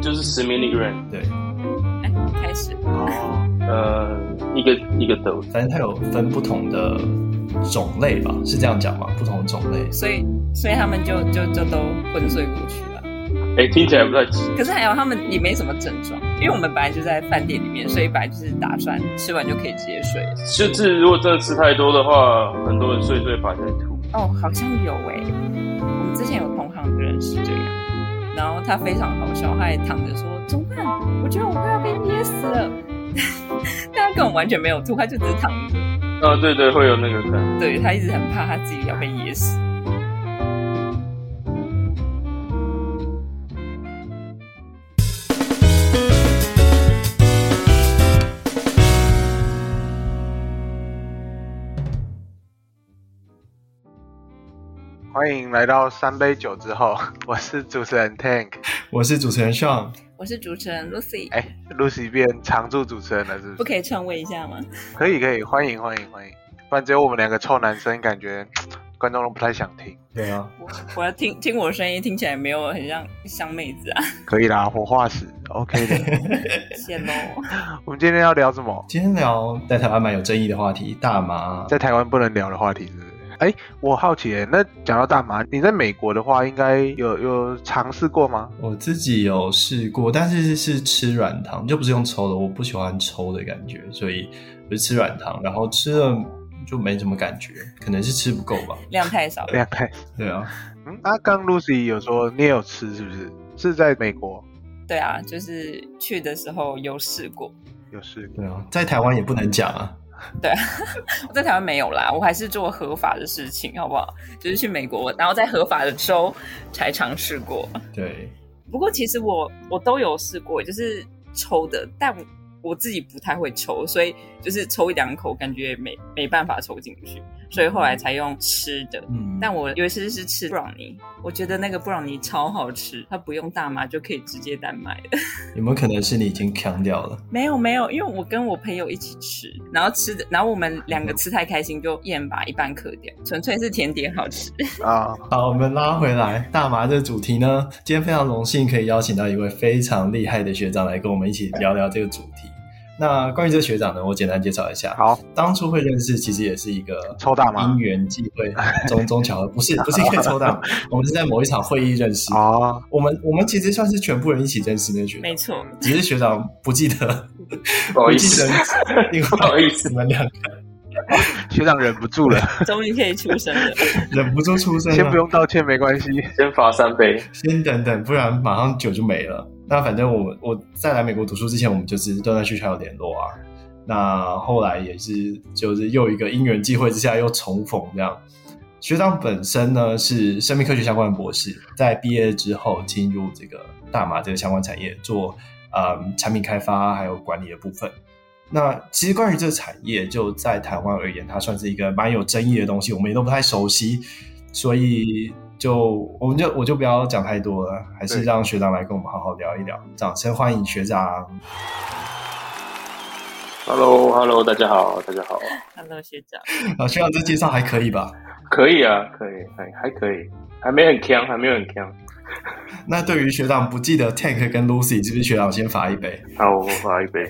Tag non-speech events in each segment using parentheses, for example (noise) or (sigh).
就是 semi-grand，对，哎，开始哦，呃，一个一个豆，反正它有分不同的种类吧，是这样讲吗？不同的种类，所以所以他们就就就都昏睡过去了。哎，听起来不太奇。可是还有他们也没什么症状，因为我们本来就在饭店里面，所以本来就是打算吃完就可以直接睡。就是如果真的吃太多的话，很多人睡睡反而吐。哦，好像有哎，我们之前有同行的人是这样，然后他非常好笑，他还躺着说：“怎么办？我觉得我快要被噎死了。(laughs) ”但他根本完全没有吐，他就只是躺着。啊，对对，会有那个感。对，他一直很怕他自己要被噎死。欢迎来到三杯酒之后，(laughs) 我是主持人 Tank，我是主持人 Sean，我是主持人 Lucy。哎，Lucy 变常驻主持人了，是不是？不可以篡位一下吗？可以，可以，欢迎，欢迎，欢迎。不然只有我们两个臭男生，感觉观众都不太想听。对啊，我我要听听我声音，听起来没有很像像妹子啊。可以啦，活化石，OK 的。(laughs) 谢喽。我们今天要聊什么？今天聊在台湾蛮有争议的话题，大麻。在台湾不能聊的话题是是？哎，我好奇诶，那讲到大麻，你在美国的话，应该有有尝试过吗？我自己有试过，但是是吃软糖，就不是用抽的。我不喜欢抽的感觉，所以我就吃软糖，然后吃了就没什么感觉，可能是吃不够吧，量太少，(laughs) 量太……对啊。嗯，啊，刚 Lucy 有说你也有吃，是不是？是在美国？对啊，就是去的时候有试过，有试过。对啊，在台湾也不能讲啊。(laughs) 对，(laughs) 我在台湾没有啦，我还是做合法的事情，好不好？就是去美国，然后在合法的州才尝试过。对，不过其实我我都有试过，就是抽的，但我自己不太会抽，所以就是抽一两口，感觉没没办法抽进去。所以后来才用吃的，嗯，但我有一次是吃布朗尼，我觉得那个布朗尼超好吃，它不用大麻就可以直接单买的。(laughs) 有没有可能是你已经强掉了？没有没有，因为我跟我朋友一起吃，然后吃的，然后我们两个吃太开心，就一人把一半嗑掉，纯粹是甜点好吃 (laughs) 啊。好，我们拉回来大麻这个主题呢，今天非常荣幸可以邀请到一位非常厉害的学长来跟我们一起聊聊这个主题。那关于这个学长呢，我简单介绍一下。好，当初会认识，其实也是一个抽大麻。因缘际会，中 (laughs) 中巧合，不是不是因为抽大麻，(laughs) 我们是在某一场会议认识。哦，我们我们其实算是全部人一起认识那个学长，没错，只是学长不记得，(laughs) 不好意思，不好意思，你们两个。学长忍不住了，终于可以出声了，忍不住出声，先不用道歉，没关系，先罚三杯，先等等，不然马上酒就没了。那反正我我在来美国读书之前，我们就是断断续续有联络啊。那后来也是，就是又一个因缘际会之下又重逢这样。学长本身呢是生命科学相关的博士，在毕业之后进入这个大麻这个相关产业做呃产品开发还有管理的部分。那其实关于这个产业，就在台湾而言，它算是一个蛮有争议的东西，我们也都不太熟悉，所以。就我们就我就不要讲太多了，还是让学长来跟我们好好聊一聊。掌声欢迎学长。Hello，Hello，hello, 大家好，大家好。Hello，学长。啊，学长这介绍还可以吧？可以啊，可以，还还可以，还没很强，还没有很锵。(laughs) 那对于学长不记得 Tank 跟 Lucy，是不是学长先罚一杯？好，我罚一杯。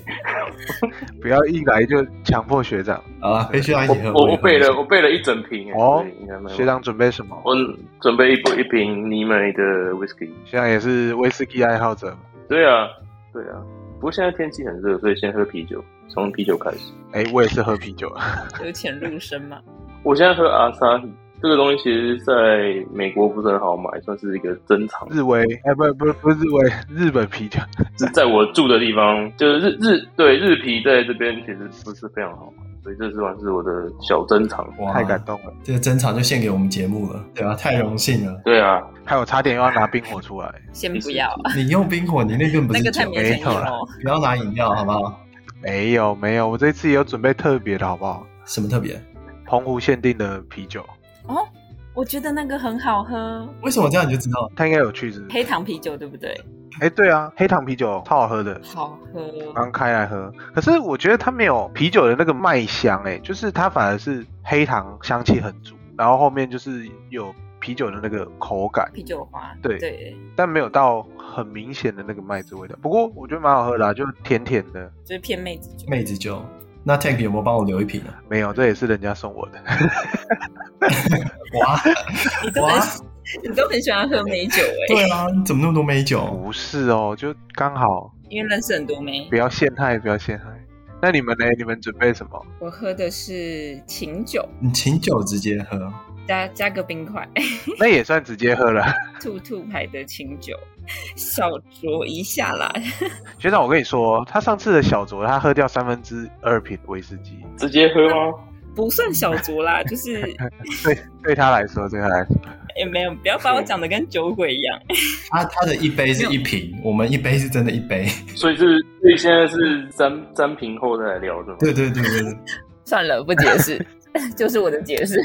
(laughs) 不要一来就强迫学长。好了，陪学长一起喝。我我备了，我备了一整瓶。哦，学长准备什么？我准备一一瓶尼美的 whisky。学长也是威士忌爱好者。对啊，对啊。不过现在天气很热，所以先喝啤酒，从啤酒开始。哎，我也是喝啤酒。(laughs) 有浅入深嘛？我现在喝阿萨希。这个东西其实在美国不是很好买，算是一个珍藏。日威，哎，不不不是日威，日本啤酒。是 (laughs) 在我住的地方，就是日日对日啤在这边其实不是非常好买，所以这算是我的小珍藏。哇，太感动了！这个珍藏就献给我们节目了，对吧？太荣幸了。对啊，还有差点又要拿冰火出来，先不要。你用冰火，你那个不是那个太没有了。不要拿饮料，好不好？没有没有，我这次也有准备特别的，好不好？什么特别？澎湖限定的啤酒。哦，我觉得那个很好喝。为什么这样你就知道？它应该有去是黑糖啤酒，对不对？哎，对啊，黑糖啤酒超好喝的，好喝。刚开来喝，可是我觉得它没有啤酒的那个麦香，哎，就是它反而是黑糖香气很足，然后后面就是有啤酒的那个口感，啤酒花，对对，但没有到很明显的那个麦子味道。不过我觉得蛮好喝的，啊，就甜甜的，就是偏妹子酒。妹子酒，那 Tank 有没有帮我留一瓶啊？没有，这也是人家送我的。哇，你都很你都很喜欢喝美酒哎？对啊，你怎么那么多美酒？不是哦，就刚好，因为认识很多美，不要陷害，不要陷害。那你们呢？你们准备什么？我喝的是琴酒。你琴酒直接喝，加加个冰块，(laughs) 那也算直接喝了。(laughs) 兔兔牌的清酒，小酌一下啦。(laughs) 学长，我跟你说，他上次的小酌，他喝掉三分之二瓶威士忌，直接喝吗？不算小酌啦，就是对对他来说，对他来说。也、欸、没有，不要把我讲的跟酒鬼一样。他他的一杯是一瓶，我们一杯是真的一杯，所以是所以现在是三三瓶后再来聊的。对对对对对，算了，不解释，就是我的解释。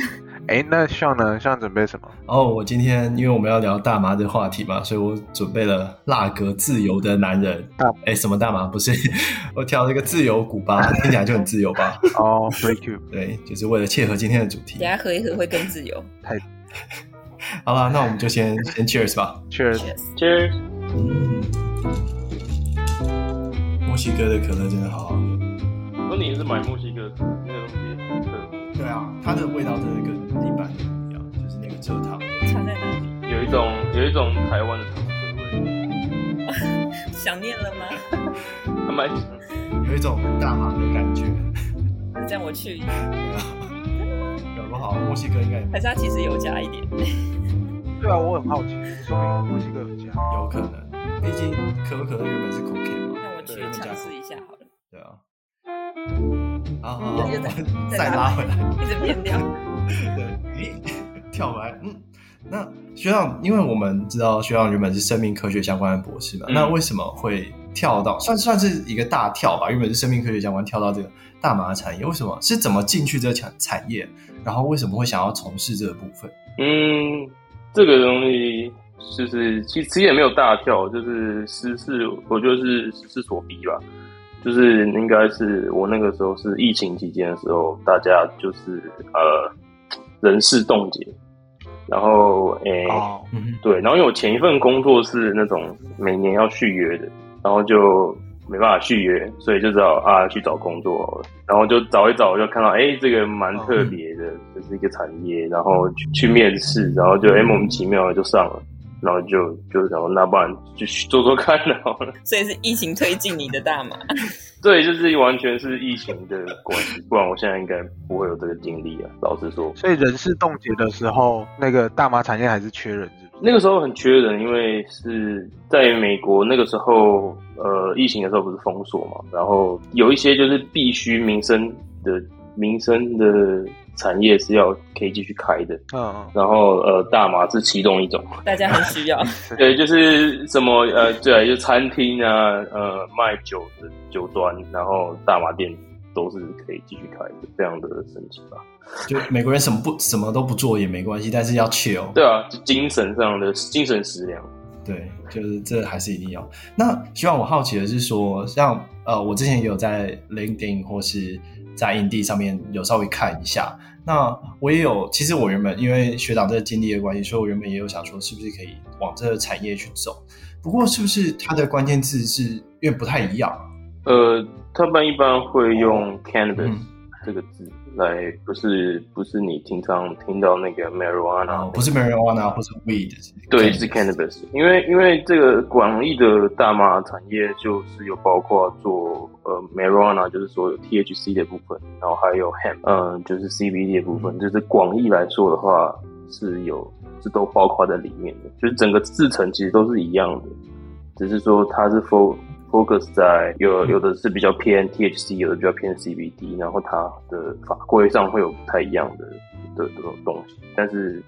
哎、欸，那像呢？像准备什么？哦，我今天因为我们要聊大麻的话题嘛，所以我准备了辣格自由的男人。哎、欸，什么大麻？不是，(laughs) 我挑了一个自由古巴，(laughs) 听起来就很自由吧？哦、oh,，Free Cube，对，就是为了切合今天的主题。等下喝一喝会更自由。太。(laughs) 好了，那我们就先先 cheers 吧，cheers，cheers。嗯，墨西哥的可乐真的好好喝。那你是买墨西哥那个东西？对啊，它的味道真的跟一般的不一样，就是那个蔗糖。差在哪里？有一种有一种台湾的糖水味。想念了吗？还蛮有一种大麻的感觉。那这样我去。好，墨西哥应该还是它其实有加一点。对啊，我很好奇，说明墨西哥有加，有可能，毕竟可口可乐原本是 cocaine 嘛。那我去尝试一下好了。对啊。好好好，再拉回来，一直变掉。对，(laughs) 跳回来。嗯，那学长，因为我们知道学长原本是生命科学相关的博士嘛，嗯、那为什么会跳到算算是一个大跳吧？原本是生命科学相关，跳到这个大麻产业，为什么？是怎么进去这个产产业？然后为什么会想要从事这个部分？嗯，这个东西就是其实也没有大跳，就是时势，我觉得是时势所逼吧。就是应该是我那个时候是疫情期间的时候，大家就是呃人事冻结，然后诶、哦嗯，对，然后因为我前一份工作是那种每年要续约的，然后就。没办法续约，所以就只好啊去找工作好了，然后就找一找，就看到哎、欸，这个蛮特别的，就是一个产业，然后去去面试，然后就哎莫名其妙的就上了，然后就就想说那不然就做做看好了。所以是疫情推进你的大麻？对，就是完全是疫情的关系，不然我现在应该不会有这个经历啊。老实说，所以人事冻结的时候，那个大麻产业还是缺人，是不是？那个时候很缺人，因为是在美国那个时候，呃，疫情的时候不是封锁嘛，然后有一些就是必须民生的民生的产业是要可以继续开的，嗯，然后呃，大麻是其中一种，大家很需要，(laughs) 对，就是什么呃，对，就餐厅啊，呃，卖酒的酒端，然后大麻店都是可以继续开的，这样的神奇吧。就美国人什么不什么都不做也没关系，但是要 chill。对啊，就精神上的精神食粮。对，就是这还是一定要。那希望我好奇的是说，像呃，我之前也有在 LinkedIn 或是在 Indeed 上面有稍微看一下。那我也有，其实我原本因为学长这个经历的关系，所以我原本也有想说，是不是可以往这个产业去走。不过，是不是它的关键字是因为不太一样？呃，他们一般会用 Cannabis、嗯、这个字。来，不是不是你经常听到那个 marijuana，不是 marijuana 或是 weed，对，是 cannabis。因为因为这个广义的大麻产业就是有包括做呃 marijuana，就是说有 THC 的部分，然后还有 hemp，嗯、呃，就是 CBD 的部分，嗯、就是广义来说的话是有是都包括在里面的，就是整个制成其实都是一样的，只是说它是 for focus 在有有的是比较偏 THC，有的比较偏 CBD，然后它的法规上会有不太一样的的这种东西，但是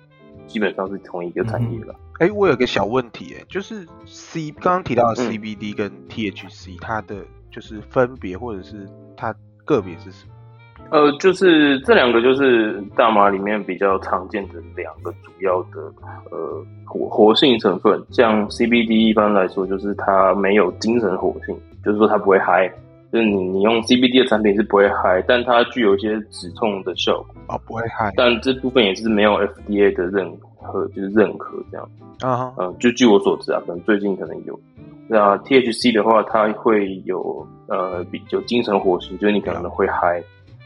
基本上是同一个产业了。哎、嗯欸，我有个小问题，哎，就是 C 刚刚提到的 CBD 跟 THC，它的就是分别或者是它个别是什么？呃，就是这两个就是大麻里面比较常见的两个主要的呃活活性成分，像 CBD 一般来说就是它没有精神活性，就是说它不会嗨，就是你你用 CBD 的产品是不会嗨，但它具有一些止痛的效果哦，不会嗨，但这部分也是没有 FDA 的认可就是认可这样。啊嗯，呃，就据我所知啊，可能最近可能有。那 THC 的话，它会有呃比较精神活性，就是你可能会嗨。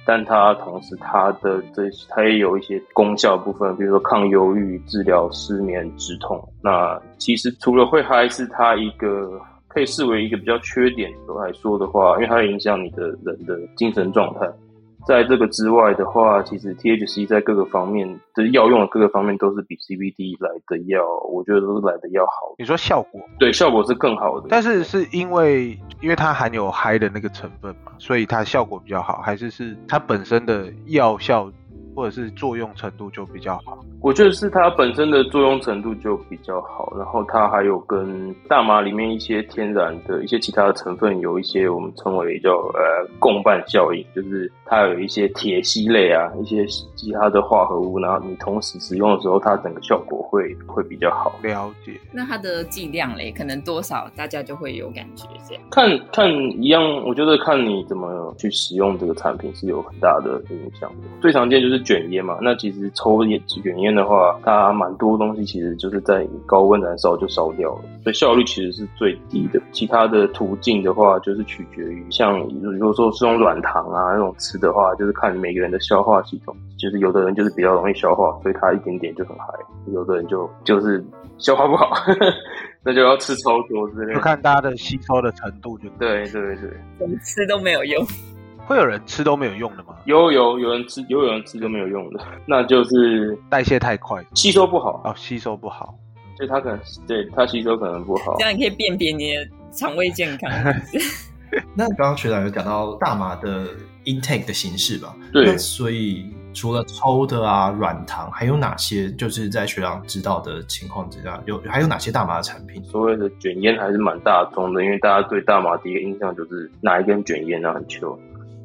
但它同时，它的这它也有一些功效部分，比如说抗忧郁、治疗失眠、止痛。那其实除了会嗨，是它一个可以视为一个比较缺点来说的话，因为它会影响你的人的精神状态。在这个之外的话，其实 THC 在各个方面的药用的各个方面都是比 CBD 来的要，我觉得都是来的要好。你说效果？对，效果是更好的。但是是因为因为它含有嗨的那个成分嘛，所以它效果比较好，还是是它本身的药效？或者是作用程度就比较好，我觉得是它本身的作用程度就比较好，然后它还有跟大麻里面一些天然的一些其他的成分有一些我们称为叫呃共伴效应，就是它有一些铁烯类啊，一些其他的化合物，然后你同时使用的时候，它整个效果会会比较好。了解。那它的剂量嘞，可能多少大家就会有感觉这样？看看一样，我觉得看你怎么去使用这个产品是有很大的影响的。最常见就是。卷烟嘛，那其实抽烟卷烟的话，它蛮多东西其实就是在高温燃烧就烧掉了，所以效率其实是最低的。其他的途径的话，就是取决于像如果说是用软糖啊那种吃的话，就是看每个人的消化系统，就是有的人就是比较容易消化，所以他一点点就很嗨；有的人就就是消化不好，(laughs) 那就要吃超多之类的。就看大家的吸收的程度就对对对，怎么吃都没有用。会有人吃都没有用的吗？有有有人吃，有有人吃都没有用的，(laughs) 那就是代谢太快，吸收不好哦，吸收不好，所以它可能对它吸收可能不好。这样你可以辨别你的肠胃健康。(laughs) 那刚刚学长有讲到大麻的 intake 的形式吧？对，所以除了抽的啊，软糖，还有哪些？就是在学长知道的情况之下，有还有哪些大麻的产品？所谓的卷烟还是蛮大众的，因为大家对大麻第一个印象就是拿一根卷烟啊，很秋。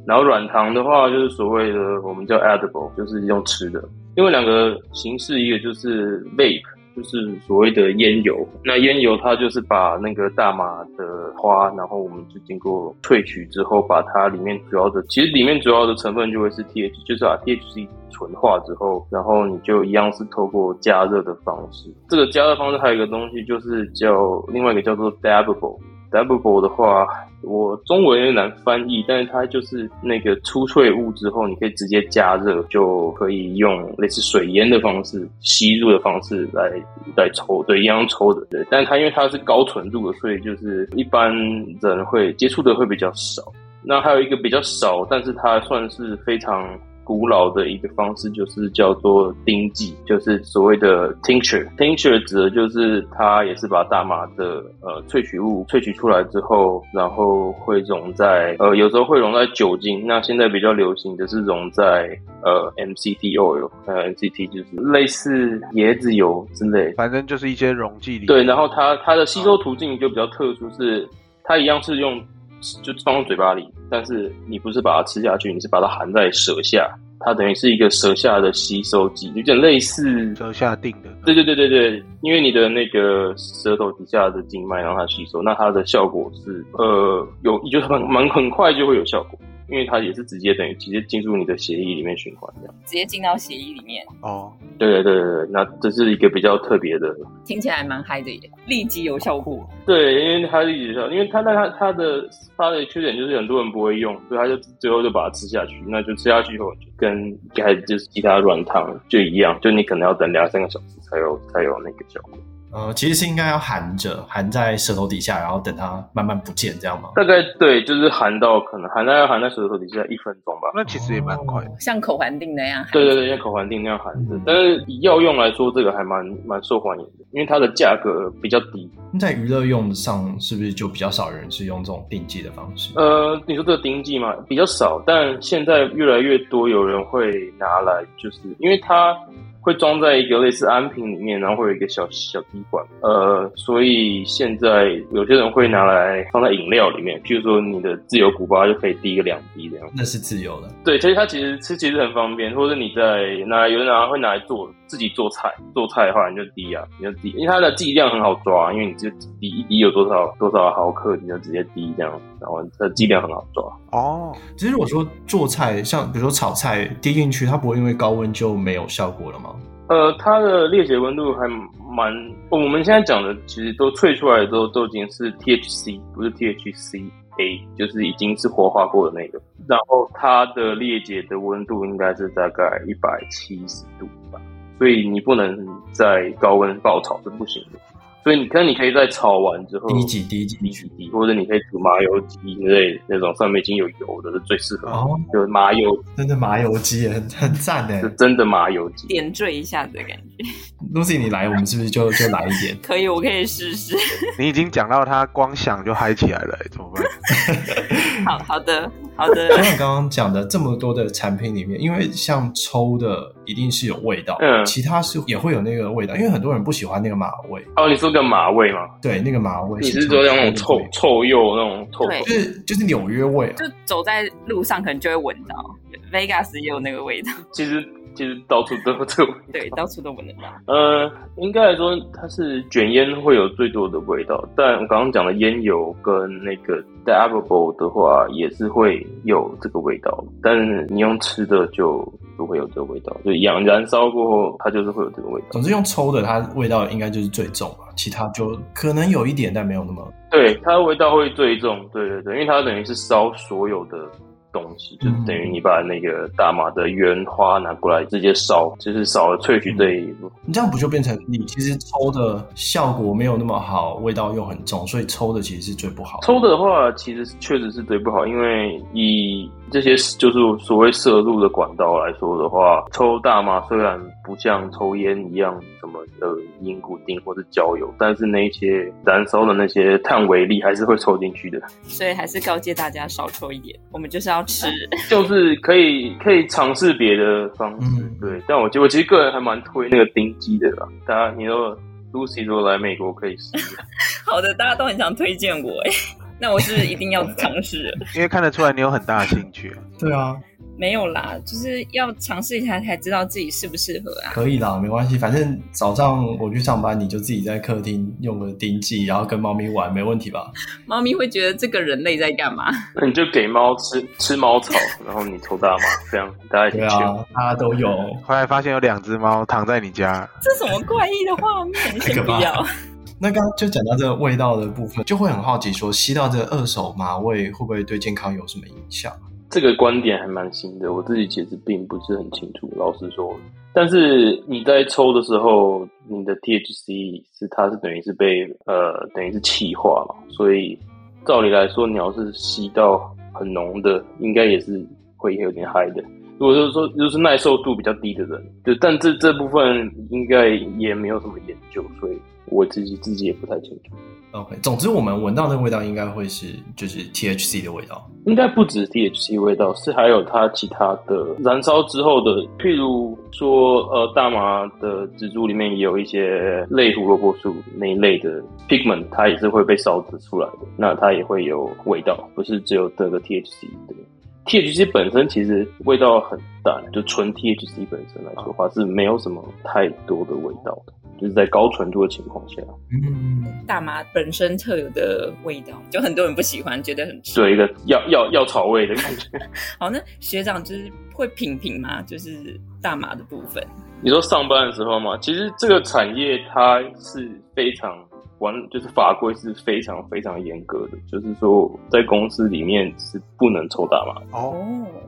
然后软糖的话，就是所谓的我们叫 edible，就是用吃的。因为两个形式，一个就是 vape，就是所谓的烟油。那烟油它就是把那个大麻的花，然后我们就经过萃取之后，把它里面主要的，其实里面主要的成分就会是 TH，就是把 THC 纯化之后，然后你就一样是透过加热的方式。这个加热方式还有一个东西，就是叫另外一个叫做 dabble。dabble 的话，我中文有点难翻译，但是它就是那个出萃物之后，你可以直接加热，就可以用类似水烟的方式吸入的方式来来抽，对，一样抽的，对。但它因为它是高纯度的，所以就是一般人会接触的会比较少。那还有一个比较少，但是它算是非常。古老的一个方式就是叫做丁剂，就是所谓的 tincture。tincture 指的就是它也是把大麻的呃萃取物萃取出来之后，然后会溶在呃有时候会溶在酒精。那现在比较流行的是溶在呃 MCT oil，呃 MCT 就是类似椰子油之类，反正就是一些溶剂里。对，然后它它的吸收途径就比较特殊，是它一样是用。就放到嘴巴里，但是你不是把它吃下去，你是把它含在舌下，它等于是一个舌下的吸收剂，有点类似舌下定的。对对对对对，因为你的那个舌头底下的静脉让它吸收，那它的效果是呃有，就是很蛮很快就会有效果。因为它也是直接等于直接进入你的协议里面循环，这样直接进到协议里面哦。对对对对，那这是一个比较特别的，听起来蛮嗨的耶，立即有效果。对，因为它立即有效，因为它那它它的它的缺点就是很多人不会用，所以他就最后就把它吃下去。那就吃下去以后，跟一开始就是其他软糖就一样，就你可能要等两三个小时才有才有那个效果。呃，其实是应该要含着，含在舌头底下，然后等它慢慢不见，这样吗？大概对，就是含到可能含在要含在舌头底下一分钟吧。那其实也蛮快的，像口环定那样。对对对，像口环定那样含着。嗯、但是以药用来说，这个还蛮蛮受欢迎的，因为它的价格比较低。在娱乐用上，是不是就比较少人是用这种定剂的方式？呃，你说这个定剂嘛，比较少，但现在越来越多有人会拿来，就是因为它。会装在一个类似安瓶里面，然后会有一个小小滴管，呃，所以现在有些人会拿来放在饮料里面，譬如说你的自由古巴就可以滴个两滴这样。那是自由的。对，其实它其实吃其实很方便，或者你在拿有人拿会拿来做自己做菜，做菜的话你就滴啊，你就滴，因为它的剂量很好抓，因为你就滴一滴有多少多少毫克，你就直接滴这样，然后它的剂量很好抓。哦，其实我说做菜，像比如说炒菜滴进去，它不会因为高温就没有效果了吗？呃，它的裂解温度还蛮，我们现在讲的其实都萃出来的都都已经是 THC，不是 THC。A 就是已经是活化过的那个，然后它的裂解的温度应该是大概一百七十度吧，所以你不能在高温爆炒是不行的。所以你看，你可以在炒完之后滴几滴几滴几滴，或者你可以煮麻油鸡之类那种上面已经有油的，是最适合的。哦，就麻油，真的麻油鸡很很赞的，是真的麻油鸡，点缀一下子的感觉。Lucy，你来，我们是不是就就来一点？(laughs) 可以，我可以试试。你已经讲到他光想就嗨起来了，怎么办？(laughs) 好好的。好的，就像刚刚讲的这么多的产品里面，因为像抽的一定是有味道，嗯，其他是也会有那个味道，因为很多人不喜欢那个马味。哦，你说个马味吗？对，那个马味。你是说像那种臭臭鼬那种臭？就是就是纽约味啊，就走在路上可能就会闻到。Vegas 也有那个味道。其实。其实到处都有这个 (laughs) 味道，对，到处都闻得到。呃，应该来说，它是卷烟会有最多的味道，但我刚刚讲的烟油跟那个 dabbable 的话，也是会有这个味道。但是你用吃的就不会有这个味道，就氧燃烧过后，它就是会有这个味道。总之用抽的，它味道应该就是最重吧，其他就可能有一点，但没有那么。对，它的味道会最重。对对对，因为它等于是烧所有的。东西就等于你把那个大麻的原花拿过来直接烧，就是少了萃取这一步。你这样不就变成你其实抽的效果没有那么好，味道又很重，所以抽的其实是最不好。抽的话其实确实是最不好，因为以这些就是所谓摄入的管道来说的话，抽大麻虽然不像抽烟一样什么的尼古丁或者焦油，但是那些燃烧的那些碳微粒还是会抽进去的。所以还是告诫大家少抽一点，我们就是要吃，就是可以可以尝试别的方式，嗯、对。但我觉得我其实个人还蛮推那个丁基的啦，大家你说 Lucy 如果来美国可以试。(laughs) 好的，大家都很想推荐我哎。那我是一定要尝试，(laughs) 因为看得出来你有很大的兴趣。对啊，没有啦，就是要尝试一下才知道自己适不适合啊。可以啦，没关系，反正早上我去上班，你就自己在客厅用个丁剂，然后跟猫咪玩，没问题吧？(laughs) 猫咪会觉得这个人类在干嘛？那你就给猫吃吃猫草，(laughs) 然后你抽大麻，这样大家一起吃。大家都有。后来发现有两只猫躺在你家，这什么怪异的画面？先不要。那刚就讲到这个味道的部分，就会很好奇说，吸到这个二手麻味会不会对健康有什么影响？这个观点还蛮新的，我自己其实并不是很清楚，老实说。但是你在抽的时候，你的 THC 是它是等于是被呃等于是气化嘛，所以照理来说，你要是吸到很浓的，应该也是会有点嗨的。如果就是说就是耐受度比较低的人，就但这这部分应该也没有什么研究，所以。我自己自己也不太清楚。OK，总之我们闻到那个味道应该会是就是 THC 的味道，应该不止 THC 味道，是还有它其他的燃烧之后的，譬如说呃大麻的植株里面也有一些类胡萝卜素那一类的 pigment，它也是会被烧制出来的，那它也会有味道，不是只有这个 THC 的。THC 本身其实味道很淡，就纯 THC 本身来说的话是没有什么太多的味道的。就是在高纯度的情况下，嗯，大麻本身特有的味道，就很多人不喜欢，觉得很对一个药药药草味的感觉。(laughs) 好，那学长就是会品评吗？就是大麻的部分。你说上班的时候嘛，其实这个产业它是非常完，就是法规是非常非常严格的，就是说在公司里面是不能抽大麻哦。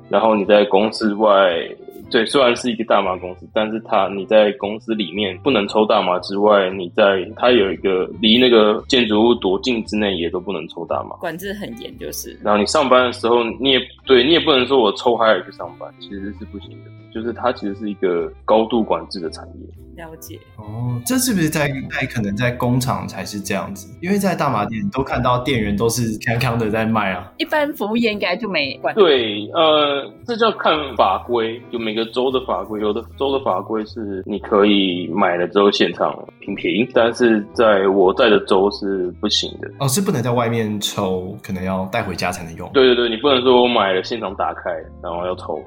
然后你在公司外。对，虽然是一个大麻公司，但是它你在公司里面不能抽大麻之外，你在它有一个离那个建筑物多近之内也都不能抽大麻，管制很严，就是。然后你上班的时候，你也对你也不能说我抽嗨了去上班，其实是不行的。就是它其实是一个高度管制的产业。了解哦，这是不是在在可能在工厂才是这样子？因为在大麻店都看到店员都是康康的在卖啊。一般服务业应该就没管。对，呃，这叫看法规，就每个州的法规，有的州的法规是你可以买了之后现场品评，但是在我在的州是不行的。哦，是不能在外面抽，可能要带回家才能用。对对对，你不能说我买了现场打开，然后要抽。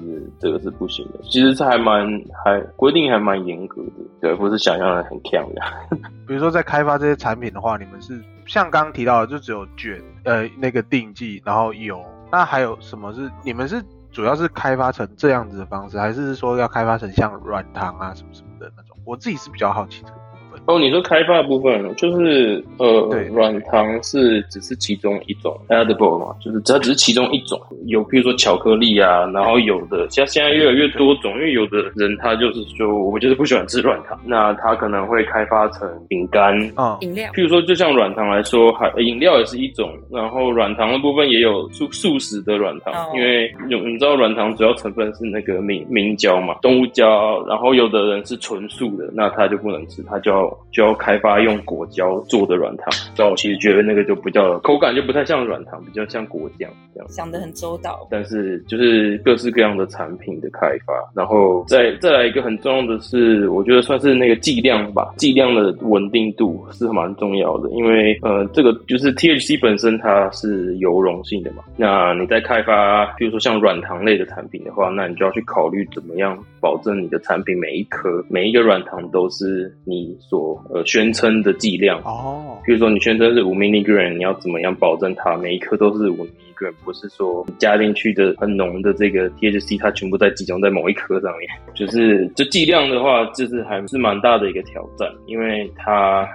就是这个是不行的。其实这还蛮还规定还蛮严格的，对，不是想象的很强的。(laughs) 比如说在开发这些产品的话，你们是像刚提到的，就只有卷呃那个定剂，然后油，那还有什么是你们是主要是开发成这样子的方式，还是说要开发成像软糖啊什么什么的那种？我自己是比较好奇这个。哦，你说开发的部分，就是呃，软糖是只是其中一种 edible 嘛，就是它只是其中一种。有比如说巧克力啊，然后有的像现在越来越多种，因为有的人他就是说我就是不喜欢吃软糖，那他可能会开发成饼干啊，饮料。譬如说，就像软糖来说，还饮料也是一种。然后软糖的部分也有素素食的软糖，因为有你知道软糖主要成分是那个明明胶嘛，动物胶。然后有的人是纯素的，那他就不能吃，他就要。就要开发用果胶做的软糖，但我其实觉得那个就不叫口感，就不太像软糖，比较像果酱这样。想得很周到，但是就是各式各样的产品的开发，然后再再来一个很重要的是，我觉得算是那个剂量吧，剂量的稳定度是蛮重要的，因为呃，这个就是 THC 本身它是油溶性的嘛，那你在开发，比如说像软糖类的产品的话，那你就要去考虑怎么样保证你的产品每一颗每一个软糖都是你所呃，宣称的剂量哦，比如说你宣称是五 milligram，你要怎么样保证它每一颗都是五 milligram？不是说加进去的很浓的这个 THC，它全部在集中在某一颗上面。就是这剂量的话，就是还是蛮大的一个挑战，因为它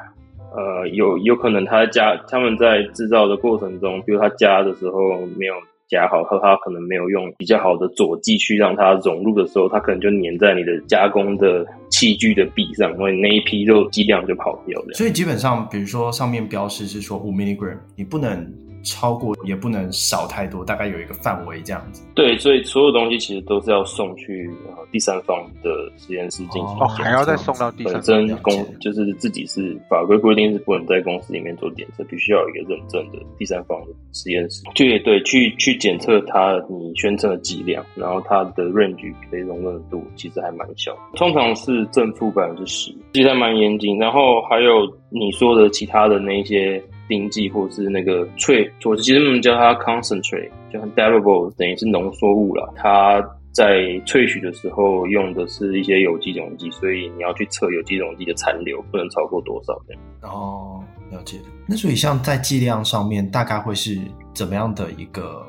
呃有有可能它加他们在制造的过程中，比如它加的时候没有。夹好，和它可能没有用比较好的佐剂去让它融入的时候，它可能就粘在你的加工的器具的壁上，所以那一批肉剂量就跑掉了。所以基本上，比如说上面标示是说五 milligram，你不能。超过也不能少太多，大概有一个范围这样子。对，所以所有东西其实都是要送去呃第三方的实验室进行。哦，还要再送到第三方。本身公就是自己是法规规定是不能在公司里面做检测，必须要有一个认证的第三方的实验室。对对，去去检测它你宣称的剂量，然后它的 range 可以容忍度其实还蛮小，通常是正负百分之十，其实还蛮严谨。然后还有你说的其他的那一些。冰剂或者是那个萃，我其实我们叫它 concentrate，就很 diluble，等于是浓缩物了。它在萃取的时候用的是一些有机溶剂，所以你要去测有机溶剂的残留，不能超过多少这样。哦，了解。那所以像在剂量上面，大概会是怎么样的一个？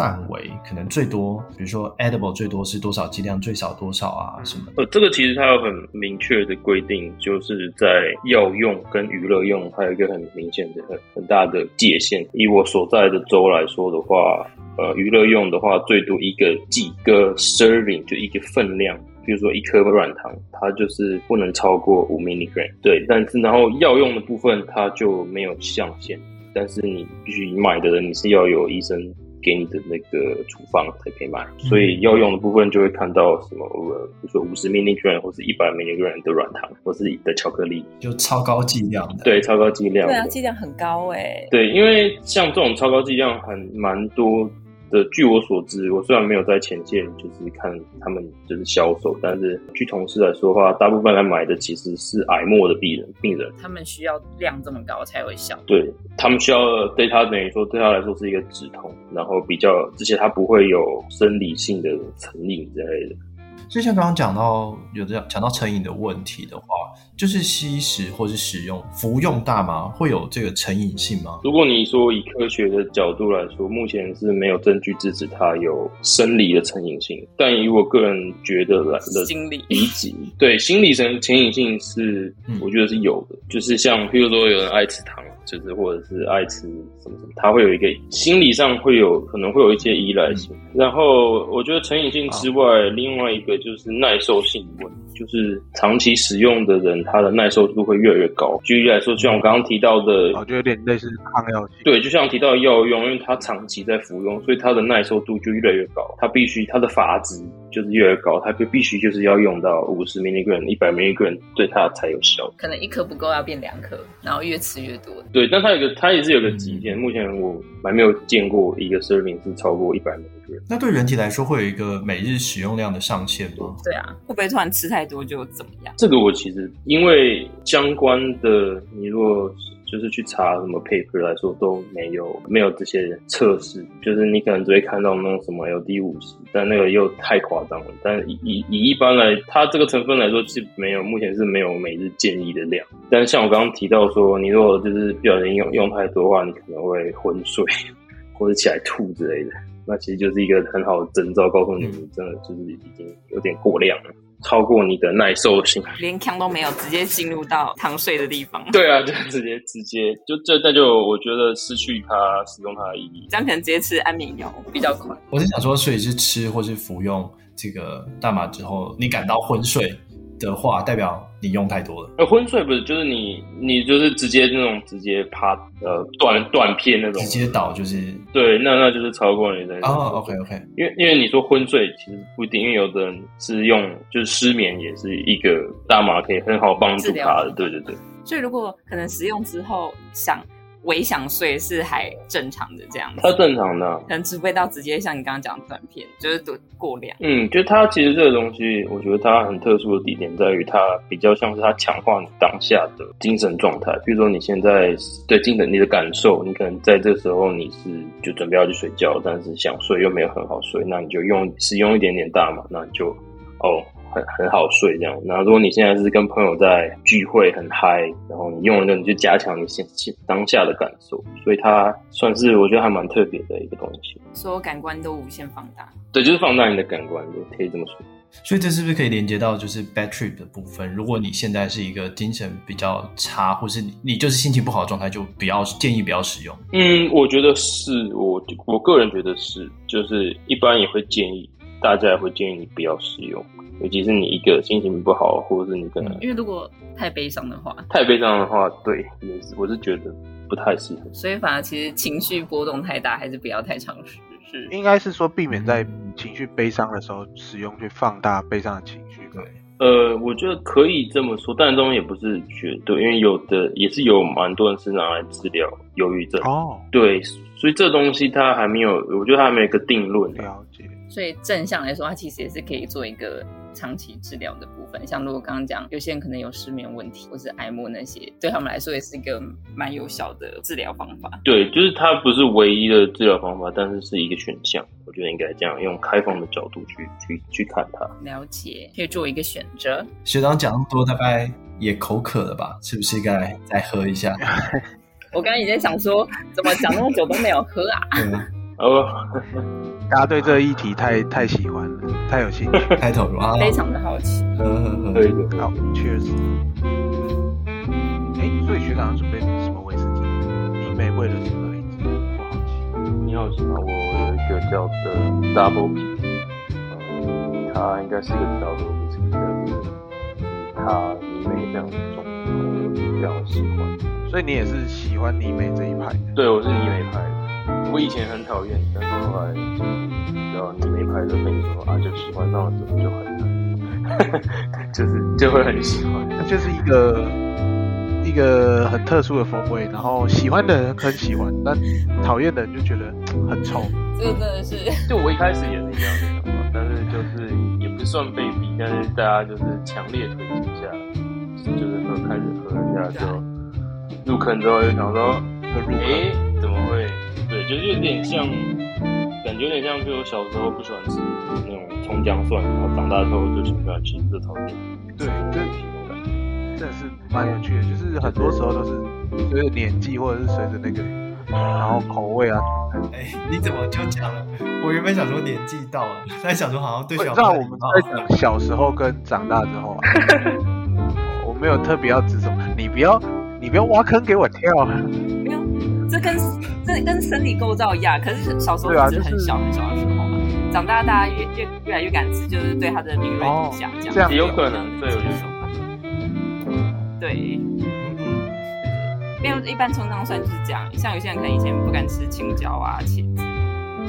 范围可能最多，比如说 edible 最多是多少剂量，最少多少啊什么？呃，这个其实它有很明确的规定，就是在药用跟娱乐用，还有一个很明显的、很很大的界限。以我所在的州来说的话，呃，娱乐用的话，最多一个几个 serving 就一个分量，比如说一颗软糖，它就是不能超过五 milligram。对，但是然后药用的部分它就没有上限，但是你必须买的人你是要有医生。给你的那个处方才可以买，所以药用的部分就会看到什么，呃，比如说五十 milligram 或是一百 milligram 的软糖，或是的巧克力，就超高剂量的。对，超高剂量。对啊，剂量很高哎、欸。对，因为像这种超高剂量很蛮多。的，据我所知，我虽然没有在前线，就是看他们就是销售，但是据同事来说的话，大部分来买的其实是癌末的病人，病人他们需要量这么高才会效。对，他们需要对他等于说对他来说是一个止痛，然后比较这些他不会有生理性的成瘾之类的。所以像刚刚讲到有这样讲到成瘾的问题的话，就是吸食或是使用服用大麻会有这个成瘾性吗？如果你说以科学的角度来说，目前是没有证据支持它有生理的成瘾性，但以我个人觉得来的心理理解，对心理成成瘾性是我觉得是有的，嗯、就是像譬如说有人爱吃糖。就是或者是爱吃什么什么，他会有一个心理上会有可能会有一些依赖性。嗯、然后我觉得成瘾性之外，哦、另外一个就是耐受性问题，就是长期使用的人，他的耐受度会越来越高。举例来说，就像我刚刚提到的，我觉得有点类似抗药性。对，就像提到药用，因为他长期在服用，所以他的耐受度就越来越高。他必须他的阀值就是越来越高，他就必须就是要用到五十 milligram、一百 milligram 对他才有效。可能一颗不够，要变两颗，然后越吃越多。对，但它有个，它也是有个极限。目前我还没有见过一个 serving 是超过一百 milligram。那对人体来说，会有一个每日使用量的上限吗？对啊，会不会突然吃太多就怎么样？这个我其实因为相关的，你如果就是去查什么 paper 来说都没有没有这些测试，就是你可能只会看到那种什么 LD 五十，但那个又太夸张了。但以以以一般来，它这个成分来说是没有，目前是没有每日建议的量。但像我刚刚提到说，你如果就是不小心用用太多的话，你可能会昏睡 (laughs) 或者起来吐之类的，那其实就是一个很好的征兆，告诉你你真的就是已经有点过量了。超过你的耐受性，连锵都没有，直接进入到躺睡的地方。对啊，就直接直接就这，那就我觉得失去它使用它的意义。这样可能直接吃安眠药比较快。我是想说，所以是吃或是服用这个大麻之后，你感到昏睡的话，代表你用太多了。呃，昏睡不是，就是你你就是直接那种直接趴呃断断片那种，直接倒就是对，那那就是超过你的哦。OK OK，因为因为你说昏睡其实不一定，因为有的人是用就是失眠也是一个大麻可以很好帮助他的，对对对。所以如果可能使用之后想。微想睡是还正常的这样子，它正常的，可能只会到直接像你刚刚讲的断片，就是都过量。嗯，就它其实这个东西，我觉得它很特殊的地点在于，它比较像是它强化你当下的精神状态。比如说你现在对精神你的感受，你可能在这时候你是就准备要去睡觉，但是想睡又没有很好睡，那你就用使用一点点大嘛，那你就哦。很很好睡这样，然后如果你现在是跟朋友在聚会很嗨，然后你用了你就加强你现现当下的感受，所以它算是我觉得还蛮特别的一个东西。所有感官都无限放大，对，就是放大你的感官，就可以这么说。所以这是不是可以连接到就是 bad trip 的部分？如果你现在是一个精神比较差，或是你你就是心情不好的状态，就不要建议不要使用。嗯，我觉得是我我个人觉得是，就是一般也会建议大家也会建议你不要使用。尤其是你一个心情不好，或者是你可能，因为如果太悲伤的话，太悲伤的话，对，也是，我是觉得不太适合。所以反而其实情绪波动太大，还是不要太尝试。是，应该是说避免在情绪悲伤的时候使用，去放大悲伤的情绪。对，呃，我觉得可以这么说，但这东西也不是绝对，因为有的也是有蛮多人是拿来治疗忧郁症。哦，对，所以这东西它还没有，我觉得它还没有一个定论。了解。所以正向来说，它其实也是可以做一个长期治疗的部分。像如果刚刚讲，有些人可能有失眠问题，或是癌末那些，对他们来说也是一个蛮有效的治疗方法。对，就是它不是唯一的治疗方法，但是是一个选项。我觉得应该这样用开放的角度去去去看它。了解，可以做一个选择。学长讲那么多，大概也口渴了吧？是不是该再喝一下？(laughs) 我刚刚已经想说，怎么讲那么久都没有喝啊？(laughs) 哦，大家对这个议题太太喜欢了，太有兴趣，太投入啊，非常的好奇。对的，好，Cheers。哎，所以学长准备什么威士忌？你妹为了什么而已？不好奇。你好奇吗？我有一个叫做 Double P，嗯，它应该是一个调酒威士忌，但是它泥煤这样子重，我比较喜欢。所以你也是喜欢泥煤这一派的？对，我是泥煤派的。我以前很讨厌，但是后来就知道你没拍的跟你说啊，就喜欢上了之后就很，(laughs) 就是就会很喜欢。它就是一个一个很特殊的风味，然后喜欢的人很喜欢，但讨厌的人就觉得很臭。这个真的是，就我一开始也是这样的想法，但是就是也不算被逼，但是大家就是强烈推荐下，就是喝开始喝人家就入坑之后就想说，哎，怎么会？对，就有点像，感觉有点像，就我小时候不喜欢吃那种葱姜蒜，然后长大之后就喜欢吃这炒店。对，这种感觉真的是蛮有趣的，就是很多时候都是随着年纪或者是随着那个，然后口味啊。哎，你怎么就讲了？我原本想说年纪到了，现在想说好像对小。那我们在讲小时候跟长大之后啊，(laughs) 我没有特别要指什么，你不要你不要挖坑给我跳啊。这跟这跟生理构造一样，可是小时候是很小很小的时候嘛，长大大家越越越来越敢吃，就是对它的敏锐度下降，这样也有可能，对，有这种。对，没有一般葱姜蒜就是这样，像有些人可能以前不敢吃青椒啊、茄子、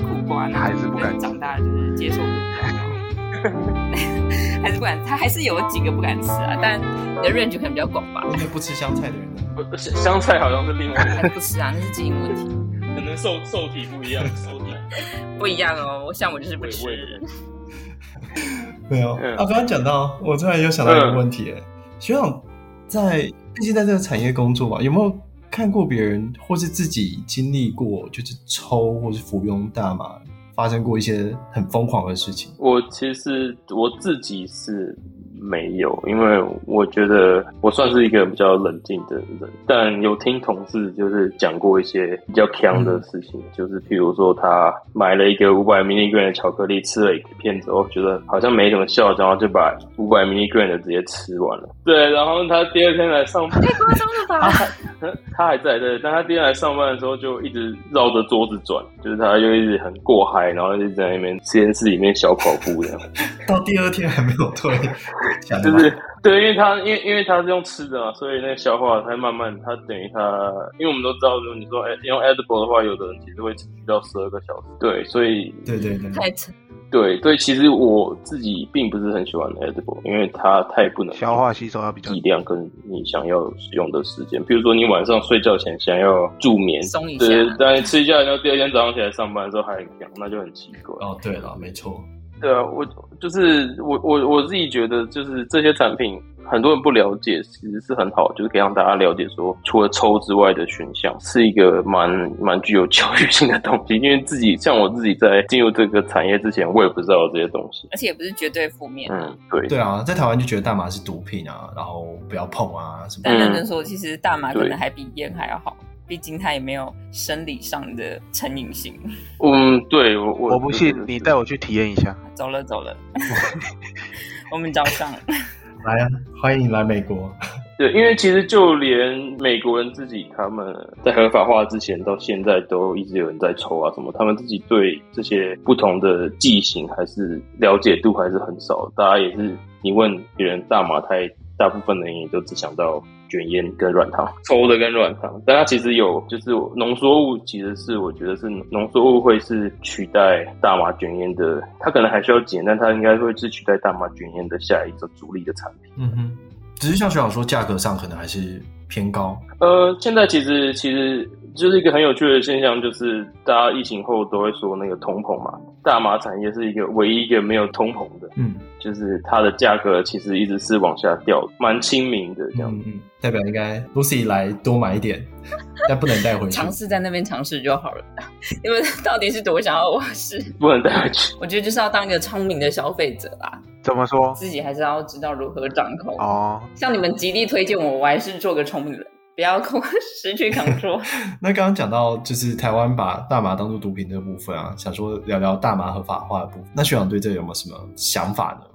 苦瓜，那还是不敢，长大就是接受度比较高，(laughs) 还是不敢，他还是有几个不敢吃啊，但你的 range 可能比较广吧。那不吃香菜的人。不，香菜好像是另外一个。不吃啊，那是基因问题。可能受受体不一样，(laughs) 受体不一样哦。像我就是不吃。没有啊，刚刚讲到，我突然又想到一个问题，学长在毕竟在这个产业工作嘛，有没有看过别人或是自己经历过，就是抽或是服用大麻，发生过一些很疯狂的事情？我其实我自己是。没有，因为我觉得我算是一个比较冷静的人，但有听同事就是讲过一些比较强的事情，嗯、就是譬如说他买了一个五百 milligram 的巧克力，吃了一片之后，觉得好像没什么效，然后就把五百 milligram 的直接吃完了。对，然后他第二天来上班，太夸张了吧？他 (laughs) 他还在对，但他第二天来上班的时候就一直绕着桌子转，就是他就一直很过嗨，然后就在那边实验室里面小跑步这样。(laughs) 到第二天还没有退。就是对，因为他因为因为他是用吃的嘛，所以那个消化它慢慢，它等于它，因为我们都知道，说你说哎用 edible 的话，有的人其实会持续到十二个小时。对，所以对对对，太沉。对对，其实我自己并不是很喜欢 edible，因为它太不能消化吸收，它比较剂量跟你想要使用的时间。比如说你晚上睡觉前想要助眠，松一下，对，但你吃一下，然后第二天早上起来上班的时候还很痒，那就很奇怪。哦，对了，没错。对啊，我就是我我我自己觉得，就是这些产品很多人不了解，其实是很好，就是可以让大家了解说，除了抽之外的选项，是一个蛮蛮具有教育性的东西。因为自己像我自己在进入这个产业之前，我也不知道这些东西，而且也不是绝对负面。嗯，对对啊，在台湾就觉得大麻是毒品啊，然后不要碰啊什么。但认真说，其实大麻可能还比烟还要好。毕竟他也没有生理上的成瘾性。嗯，对，我我，我不信，你带我去体验一下。走 (laughs) 了走了，(laughs) 我们早上来啊，欢迎来美国。对，因为其实就连美国人自己，他们在合法化之前到现在都一直有人在抽啊什么，他们自己对这些不同的剂型还是了解度还是很少。大家也是，你问别人大麻太，大部分的人也都只想到。卷烟跟软糖，抽的跟软糖，但它其实有，就是浓缩物，其实是我觉得是浓缩物会是取代大麻卷烟的，它可能还需要减，但它应该会是取代大麻卷烟的下一个主力的产品。嗯哼，只是像学长说，价格上可能还是偏高。呃，现在其实其实就是一个很有趣的现象，就是大家疫情后都会说那个通膨嘛，大麻产业是一个唯一一个没有通膨的，嗯，就是它的价格其实一直是往下掉，蛮亲民的这样子。嗯嗯代表应该 Lucy 来多买一点，(laughs) 但不能带回去。尝试在那边尝试就好了。(laughs) 因为到底是多想要我试，不能带回去。我觉得就是要当一个聪明的消费者啦。怎么说？自己还是要知道如何掌控。哦。像你们极力推荐我，我还是做个聪明人，不要 (laughs) 失去 control。(laughs) 那刚刚讲到就是台湾把大麻当做毒品这个部分啊，想说聊聊大麻合法化的部分。那学长对这有没有什么想法呢？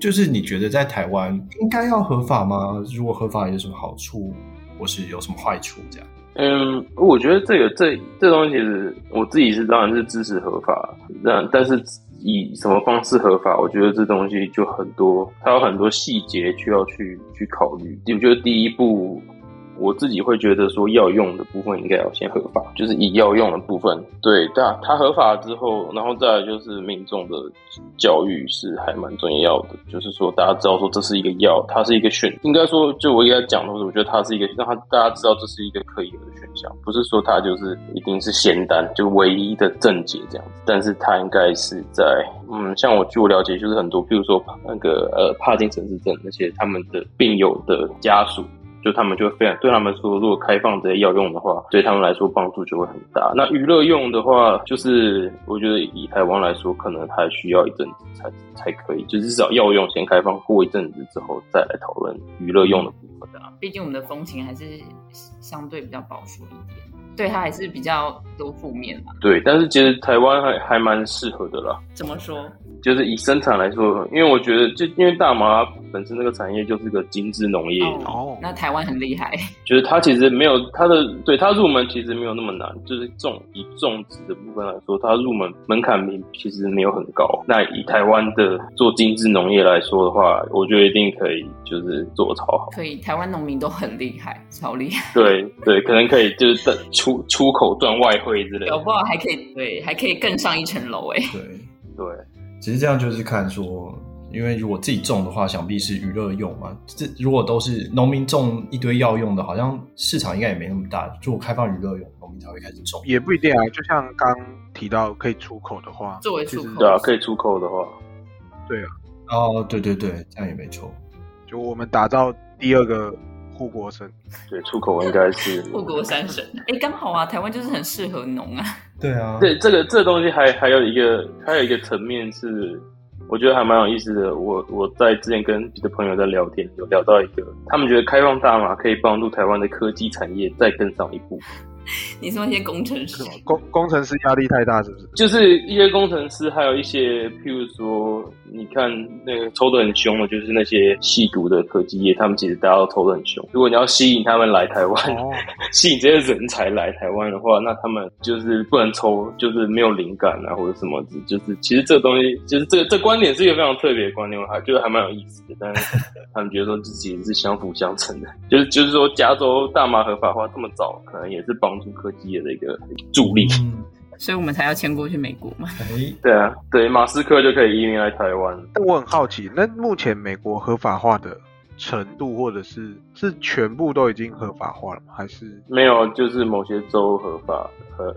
就是你觉得在台湾应该要合法吗？如果合法有什么好处，或是有什么坏处？这样？嗯，我觉得这个这这东西其实我自己是当然是支持合法，但但是以什么方式合法，我觉得这东西就很多，它有很多细节需要去去考虑。我觉得第一步。我自己会觉得说，药用的部分应该要先合法，就是以药用的部分，对，但它合法之后，然后再来就是民众的教育是还蛮重要的，就是说大家知道说这是一个药，它是一个选，应该说就我应该讲的，我觉得它是一个让他大家知道这是一个可以有的选项，不是说它就是一定是仙丹，就唯一的正解这样子，但是它应该是在，嗯，像我据我了解，就是很多，比如说那个呃帕金森氏症那些他们的病友的家属。就他们就非常对他们说，如果开放这些药用的话，对他们来说帮助就会很大。那娱乐用的话，就是我觉得以台湾来说，可能还需要一阵子才才可以，就至少药用先开放过一阵子之后，再来讨论娱乐用的部分啊。毕竟我们的风情还是相对比较保守一点，对他还是比较多负面嘛。对，但是其实台湾还还蛮适合的啦。怎么说？就是以生产来说，因为我觉得，就因为大麻本身那个产业就是个精致农业哦，那台湾很厉害。(laughs) 就是它其实没有它的，对它入门其实没有那么难。就是种以种植的部分来说，它入门门槛其实没有很高。那以台湾的做精致农业来说的话，我觉得一定可以，就是做超好。可以，台湾农民都很厉害，超厉害。对对，可能可以就是出出口赚外汇之类的，搞不好还可以对，还可以更上一层楼哎。对对。其实这样就是看说，因为如果自己种的话，想必是娱乐用嘛。这如果都是农民种一堆药用的，好像市场应该也没那么大。如果开放娱乐用，农民才会开始种。也不一定啊，就像刚提到可以出口的话，作为出口，对啊，可以出口的话，对啊。哦，对对对，这样也没错。就我们打造第二个护国神。对，出口应该是 (laughs) 护国山神。哎，刚好啊，台湾就是很适合农啊。对啊，对这个这个东西还还有一个还有一个层面是。我觉得还蛮有意思的。我我在之前跟别的朋友在聊天，有聊到一个，他们觉得开放大麻可以帮助台湾的科技产业再更上一步。(laughs) 你说那些工程师，工工程师压力太大，是不是？就是一些工程师，还有一些，譬如说，你看那个抽的很凶的，就是那些吸毒的科技业，他们其实大家都抽的很凶。如果你要吸引他们来台湾，哦、(laughs) 吸引这些人才来台湾的话，那他们就是不能抽，就是没有灵感啊，或者什么的。就是其实这个东西，就是这个这观点是一个非常特别的观点，我还觉得还蛮有意思的。但是 (laughs) 他们觉得说自己是相辅相成的，就是就是说，加州大麻合法化这么早，可能也是帮。助科技业的一个助力，嗯，所以我们才要迁过去美国嘛。对啊，对，马斯克就可以移民来台湾。但我很好奇，那目前美国合法化的程度，或者是是全部都已经合法化了吗？还是没有？就是某些州合法，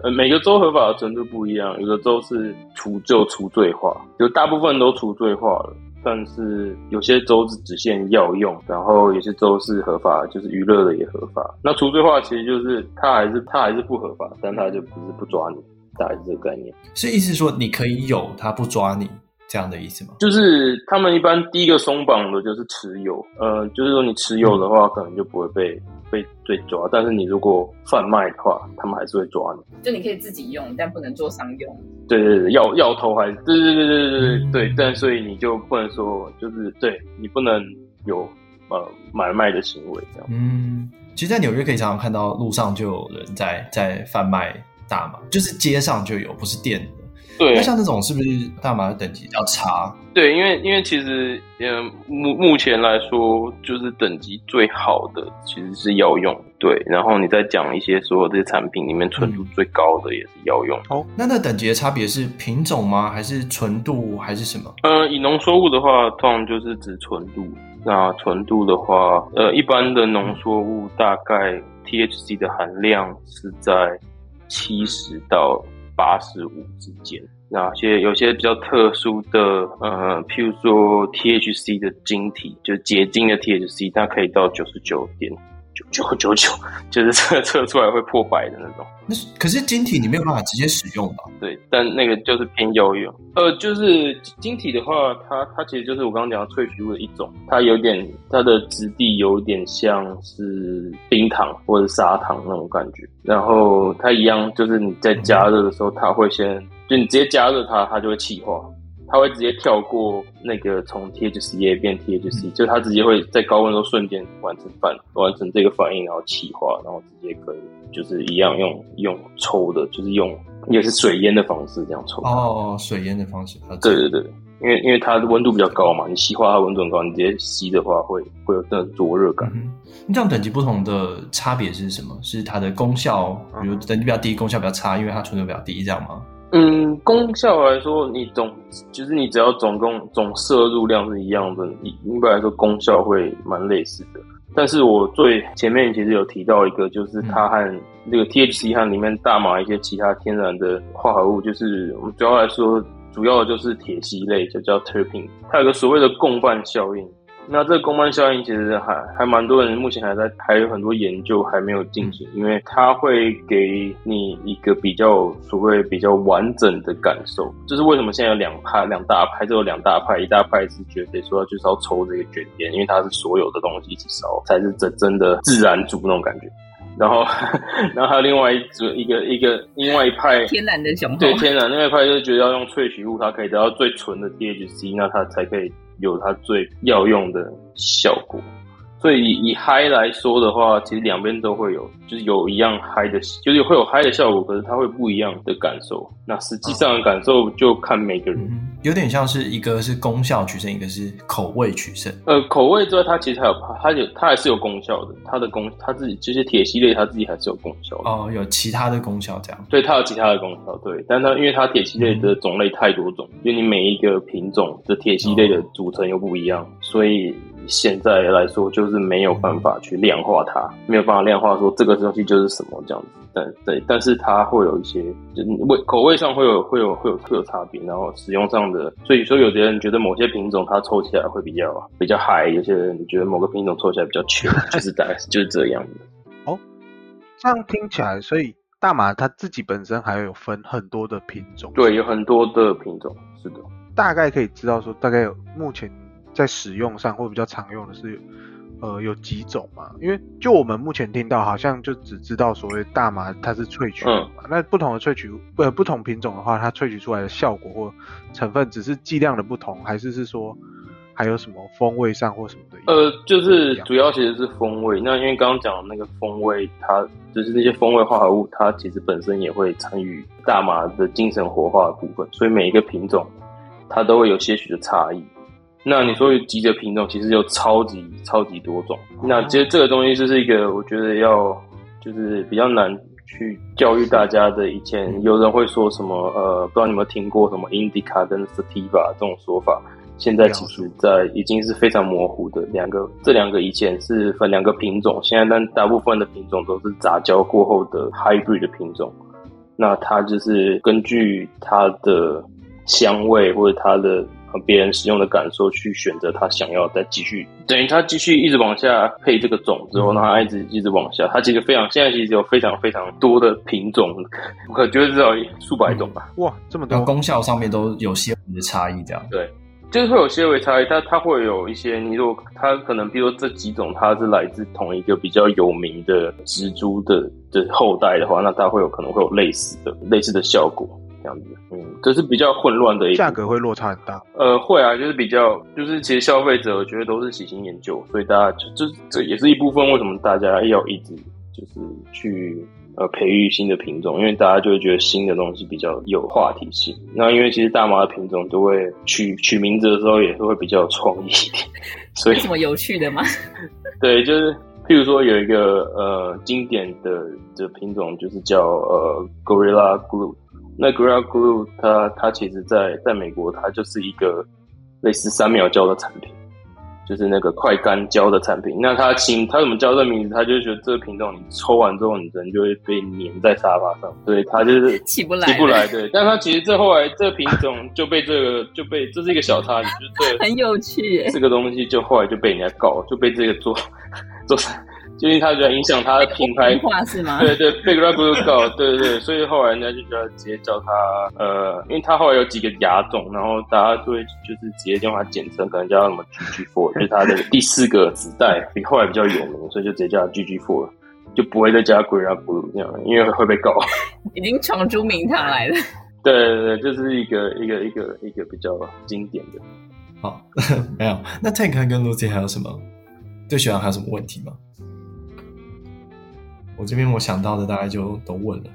呃，每个州合法的程度不一样，有的州是除就除罪化，就大部分都除罪化了。但是有些州是只限药用，然后有些州是合法，就是娱乐的也合法。那除罪化其实就是它还是它还是不合法，但它就不是不抓你，大概是这个概念。是意思说你可以有，它不抓你这样的意思吗？就是他们一般第一个松绑的就是持有，呃，就是说你持有的话，可能就不会被。被被抓，但是你如果贩卖的话，他们还是会抓你。就你可以自己用，但不能做商用。对对对，要要头还是对对对对对对、但所以你就不能说，就是对你不能有呃买卖的行为这样。嗯，其实，在纽约可以常常看到路上就有人在在贩卖大麻，就是街上就有，不是店的。对，那像这种是不是大麻的等级比较差？对，因为因为其实，嗯，目目前来说，就是等级最好的其实是药用。对，然后你再讲一些所有这些产品里面纯度最高的也是药用。哦，那那等级的差别是品种吗？还是纯度？还是什么？呃，以浓缩物的话，通常就是指纯度。那纯度的话，呃，一般的浓缩物大概 THC 的含量是在七十到。八十五之间，那些有些比较特殊的，呃，譬如说 THC 的晶体，就是结晶的 THC，它可以到九十九点。九九九九，(laughs) 就是测测出来会破百的那种。那可是晶体你没有办法直接使用吧？对，但那个就是偏药用。呃，就是晶体的话，它它其实就是我刚刚讲的萃取物的一种，它有点它的质地有点像是冰糖或者砂糖那种感觉。然后它一样，就是你在加热的时候，它会先就你直接加热它，它就会气化，它会直接跳过那个从 THCA 变 THC，就它直接会在高温都瞬间完成反完成这个反应，然后气化，然后直接可以就是一样用用抽的，就是用也是水烟的方式这样抽。哦，水烟的方式。对对对，因为因为它的温度比较高嘛，你吸化它温度很高，你直接吸的话会会有那种灼热感。嗯这样等级不同的差别是什么？是它的功效，比如等级比较低，功效比较差，因为它纯度比较低，这样吗？嗯，功效来说，你总就是你只要总共总摄入量是一样的，一一般来说功效会蛮类似的。但是我最前面其实有提到一个，就是它和那个 THC 和里面大麻一些其他天然的化合物，就是我们主要来说，主要的就是铁烯类，就叫 terpene，它有个所谓的共伴效应。那这个共伴效应其实还还蛮多人目前还在还有很多研究还没有进行，因为它会给你一个比较所谓比较完整的感受。就是为什么现在有两派两大派，就有两大派，一大派是觉得说就是要抽这个卷烟，因为它是所有的东西一起烧才是真真的自然组那种感觉。然后 (laughs) 然后还有另外一组一个一个另外一派天然的雄厚，对天然另外一派就是觉得要用萃取物，它可以得到最纯的 THC，那它才可以。有它最药用的效果，所以以以嗨来说的话，其实两边都会有，就是有一样嗨的，就是会有嗨的效果，可是它会不一样的感受。那实际上的感受就看每个人。嗯，有点像是一个是功效取胜，一个是口味取胜。呃，口味之外，它其实还有它有它还是有功效的，它的功它自己这些铁烯类，它自己还是有功效的。哦，有其他的功效这样。对，它有其他的功效，对，但它因为它铁烯类的种类太多种，因为你每一个品种的铁烯类的组成又不一样，所以。现在来说，就是没有办法去量化它，没有办法量化说这个东西就是什么这样子。但对，但是它会有一些，就味口味上会有会有会有特差别，然后使用上的，所以说有的人觉得某些品种它抽起来会比较比较嗨，有些人觉得某个品种抽起来比较缺，(laughs) 就是大概就是这样的。哦，这样听起来，所以大麻它自己本身还有分很多的品种，对，有很多的品种，是的。大概可以知道说，大概有目前在使用上或比较常用的是，呃，有几种嘛？因为就我们目前听到，好像就只知道所谓大麻它是萃取嘛。嗯、那不同的萃取，呃，不同品种的话，它萃取出来的效果或成分，只是剂量的不同，还是是说还有什么风味上或什么的？呃，就是主要其实是风味。那因为刚刚讲的那个风味，它就是那些风味化合物，它其实本身也会参与大麻的精神活化的部分，所以每一个品种。它都会有些许的差异。那你说有几个品种，其实有超级超级多种。那其实这个东西就是一个，我觉得要就是比较难去教育大家的。以前有人会说什么，呃，不知道你有没有听过什么 Indica 跟 Sativa 这种说法。现在其实，在已经是非常模糊的两个，这两个以前是分两个品种，现在但大部分的品种都是杂交过后的 Hybrid 的品种。那它就是根据它的。香味或者它的别人使用的感受去选择他想要再继续，等于他继续一直往下配这个种之后，那他一直一直往下，它其实非常现在其实有非常非常多的品种，我觉得至少数百种吧。哇，这么多！功效上面都有些微的差异，这样对，就是会有些微差异，它它会有一些，你如果它可能比如说这几种它是来自同一个比较有名的植株的的后代的话，那它会有可能会有类似的类似的效果。这样子，嗯，这是比较混乱的一，价格会落差很大。呃，会啊，就是比较，就是其实消费者我觉得都是喜新厌旧，所以大家就就这也是一部分为什么大家要一直就是去呃培育新的品种，因为大家就会觉得新的东西比较有话题性。那因为其实大麻的品种都会取取名字的时候也是会比较有创意一点，(laughs) 所以有什么有趣的吗？(laughs) 对，就是譬如说有一个呃经典的的品种就是叫呃 Gorilla Glue。那 Gorilla Glue 它它其实在在美国它就是一个类似三秒胶的产品，就是那个快干胶的产品。那它请它怎么叫这名字？它就觉得这个品种你抽完之后，你人就会被粘在沙发上，对，它就是 (laughs) 起不来，起不来。对，但它其实这后来这个品种就被这个就被这是一个小插曲，就是这个、很有趣耶。这个东西就后来就被人家告，就被这个做做。就因为它比较影响他的品牌化是吗？对对，Big Red Blue Go，对对对，所以后来人家就叫直接叫他呃，因为他后来有几个牙种，然后大家就会就是直接叫它简称，可能叫它什么 GG Four，就是它的第四个子代，比后来比较有名，所以就直接叫它 GG Four，就不会再加 Gorilla Glue 这样，因为会被告。已经闯出名堂来了。对对对，这、就是一个一个一个一个比较经典的。好，(laughs) 没有。那 Tank 跟 Lucy 还有什么对学长还有什么问题吗？我这边我想到的大概就都问了，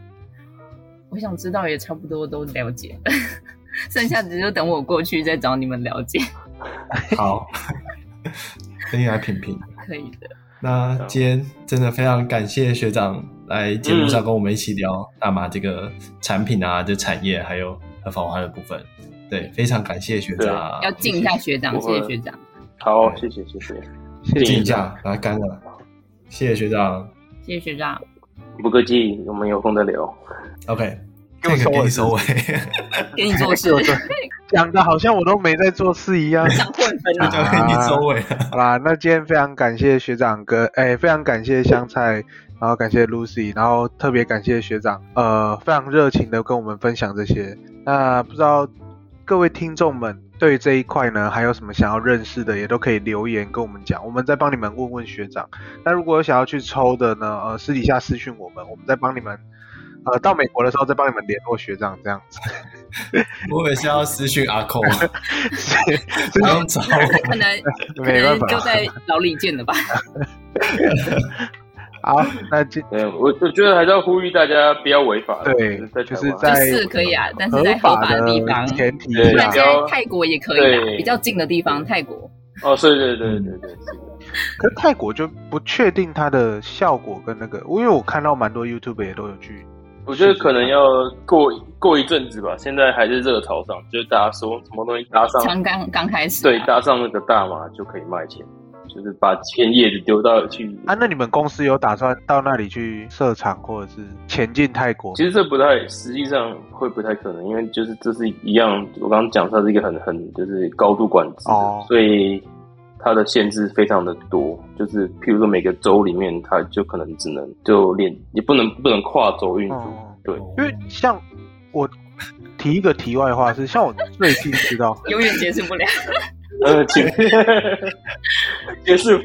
我想知道也差不多都了解，(laughs) 剩下的就等我过去再找你们了解。(laughs) 好，等你来品评。(laughs) 可以的。那今天真的非常感谢学长来节目上跟我们一起聊大麻这个产品啊，这产业还有合法化的部分。对，非常感谢学长。要敬一下学长，谢谢学长。好，谢谢谢谢，谢谢一下，来干了，谢谢学长。谢谢学长，不客气，我们有空再聊。OK，给你收尾，给你 (laughs) 做事，(laughs) 讲的好像我都没在做事一样，想混分了，就给你收尾。好啦，那今天非常感谢学长哥，哎、欸，非常感谢香菜，然后感谢 Lucy，然后特别感谢学长，呃，非常热情的跟我们分享这些。那不知道各位听众们。对于这一块呢，还有什么想要认识的，也都可以留言跟我们讲，我们再帮你们问问学长。那如果有想要去抽的呢，呃，私底下私讯我们，我们再帮你们，呃，到美国的时候再帮你们联络学长这样子。(laughs) 我也是要私讯阿空，(laughs) 不用找，可能 (laughs) 没办法，就在牢里见的吧。好，那今嗯，我我觉得还是要呼吁大家不要违法。对，就是在是可以啊，但是在合法的地方前提下，现在泰国也可以，比较近的地方，泰国。哦，对对对对对对。可是泰国就不确定它的效果跟那个，因为我看到蛮多 YouTube 也都有去。我觉得可能要过过一阵子吧，现在还是热潮上，就是大家说什么东西搭上，刚刚刚开始，对，搭上那个大麻就可以卖钱。就是把片叶子丢到去。啊，那你们公司有打算到那里去设厂，或者是前进泰国？其实这不太，实际上会不太可能，因为就是这是一样，我刚刚讲它是一个很很就是高度管制，哦，所以它的限制非常的多。就是譬如说每个州里面，它就可能只能就连也不能不能跨州运输，哦，对，因为像我。提一个题外话是，像我最近知道，(laughs) 永远解释不了。呃，解解释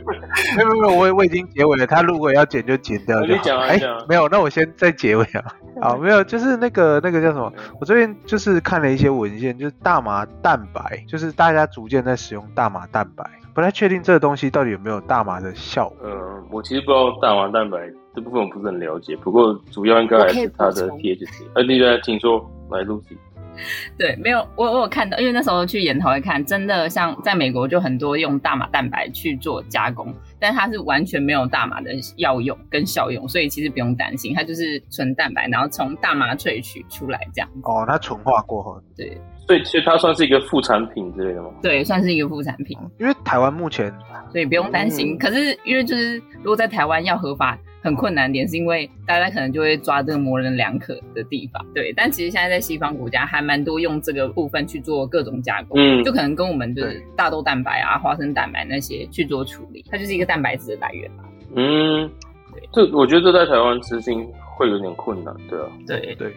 没有 (laughs) 没有，我我已经结尾了。他如果要剪就剪掉就好。讲哎，没有，那我先再结尾啊。好，没有，就是那个那个叫什么？我这边就是看了一些文献，就是大麻蛋白，就是大家逐渐在使用大麻蛋白，不太确定这个东西到底有没有大麻的效果。呃，我其实不知道大麻蛋白这部分我不是很了解，不过主要应该还是它的 THC。呃，你在请说来录制。(laughs) 对，没有我我有看到，因为那时候去研讨会看，真的像在美国就很多用大麻蛋白去做加工，但它是完全没有大麻的药用跟效用，所以其实不用担心，它就是纯蛋白，然后从大麻萃取出来这样。哦，它纯化过后，对，所以其实它算是一个副产品之类的吗？对，算是一个副产品，因为台湾目前，所以不用担心。嗯、可是因为就是如果在台湾要合法。很困难点是因为大家可能就会抓这个模棱两可的地方，对。但其实现在在西方国家还蛮多用这个部分去做各种加工，嗯，就可能跟我们就是大豆蛋白啊、花生蛋白那些去做处理，它就是一个蛋白质的来源嘛。嗯，对。这我觉得这在台湾执行会有点困难，对啊。对对。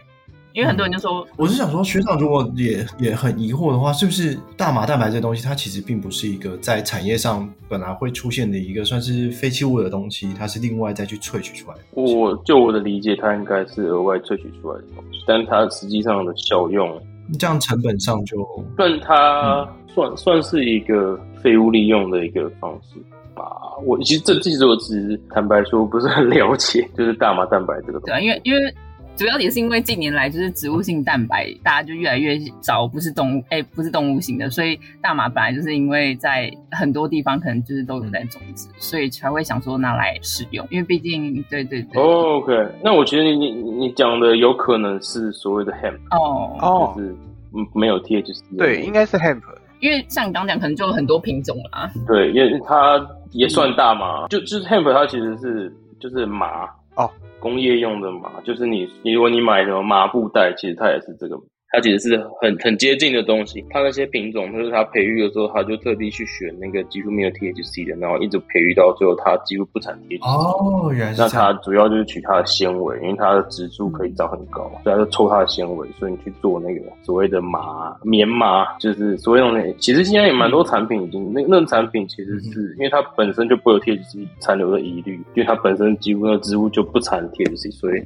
因为很多人就说，我是想说，学长如果也也很疑惑的话，是不是大麻蛋白这东西，它其实并不是一个在产业上本来会出现的一个算是废弃物的东西，它是另外再去萃取出来的。我就我的理解，它应该是额外萃取出来的东西，但它实际上的效用，这样成本上就，算它算、嗯、算是一个废物利用的一个方式吧。我其实这其实我只是坦白说不是很了解，就是大麻蛋白这个东西，对，因为因为。主要也是因为近年来就是植物性蛋白，大家就越来越找不是动物，哎、欸，不是动物型的，所以大麻本来就是因为在很多地方可能就是都有在种植，所以才会想说拿来使用，因为毕竟，对对对。Oh, OK，那我觉得你你你讲的有可能是所谓的 hemp，哦哦，就是嗯没有 THC，对，应该是 hemp，因为像你刚讲，可能就有很多品种啦。对，因为它也算大麻，嗯、就就是 hemp，它其实是就是麻哦。工业用的麻，就是你，如果你买什么麻布袋，其实它也是这个。它其实是很很接近的东西，它那些品种，就是它培育的时候，它就特地去选那个几乎没有 THC 的，然后一直培育到最后，它几乎不产 THC。哦，原来。那它主要就是取它的纤维，因为它的植株可以长很高，所以它就抽它的纤维，所以你去做那个所谓的麻棉麻，就是所谓的那。其实现在也蛮多产品已经那那个产品其实是、嗯、因为它本身就不会有 THC 残留的疑虑，因为它本身几乎那个植物就不产 THC，所以。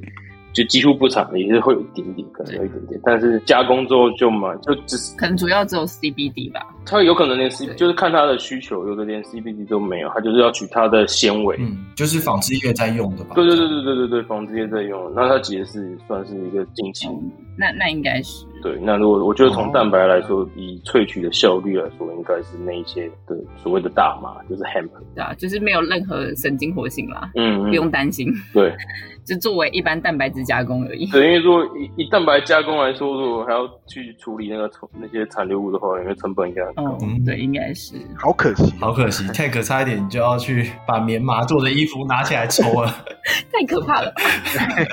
就几乎不产，也是会有一点点，可能有一点点，但是加工之后就嘛，就只是可能主要只有 CBD 吧。它有可能连 C 就是看它的需求，有的连 CBD 都没有，它就是要取它的纤维，嗯，就是纺织业在用的吧？对对对对对对对，纺织业在用，那它其实是算是一个近期、嗯，那那应该是。对，那如果我觉得从蛋白来说，哦、以萃取的效率来说，应该是那一些的所谓的大麻，就是 hemp，对啊，就是没有任何神经活性啦，嗯，嗯，不用担心，对，(laughs) 就作为一般蛋白质加工而已。对，因为说以以蛋白加工来说，如果还要去处理那个那些残留物的话，因为成本应该很高，嗯，对，应该是，好可惜，好可惜，Tank 差一点你就要去把棉麻做的衣服拿起来抽了，太可怕了。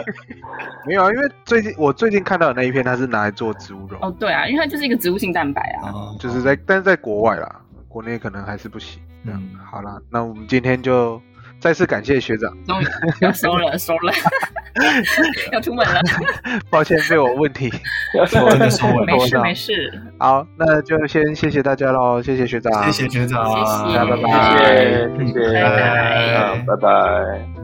(laughs) 没有啊，因为最近我最近看到的那一篇，它是拿来做植物肉。哦，对啊。因为它就是一个植物性蛋白啊，嗯、就是在，但是在国外啦，国内可能还是不行。嗯，好啦，那我们今天就再次感谢学长，终于要收了，(laughs) 收 (laughs) (laughs) 了，要出门了。抱歉，被我问题，要收了就收了，没事没事。好，那就先谢谢大家喽，谢谢学长，谢谢学长，谢谢，拜拜，谢谢，谢谢，拜拜，拜拜。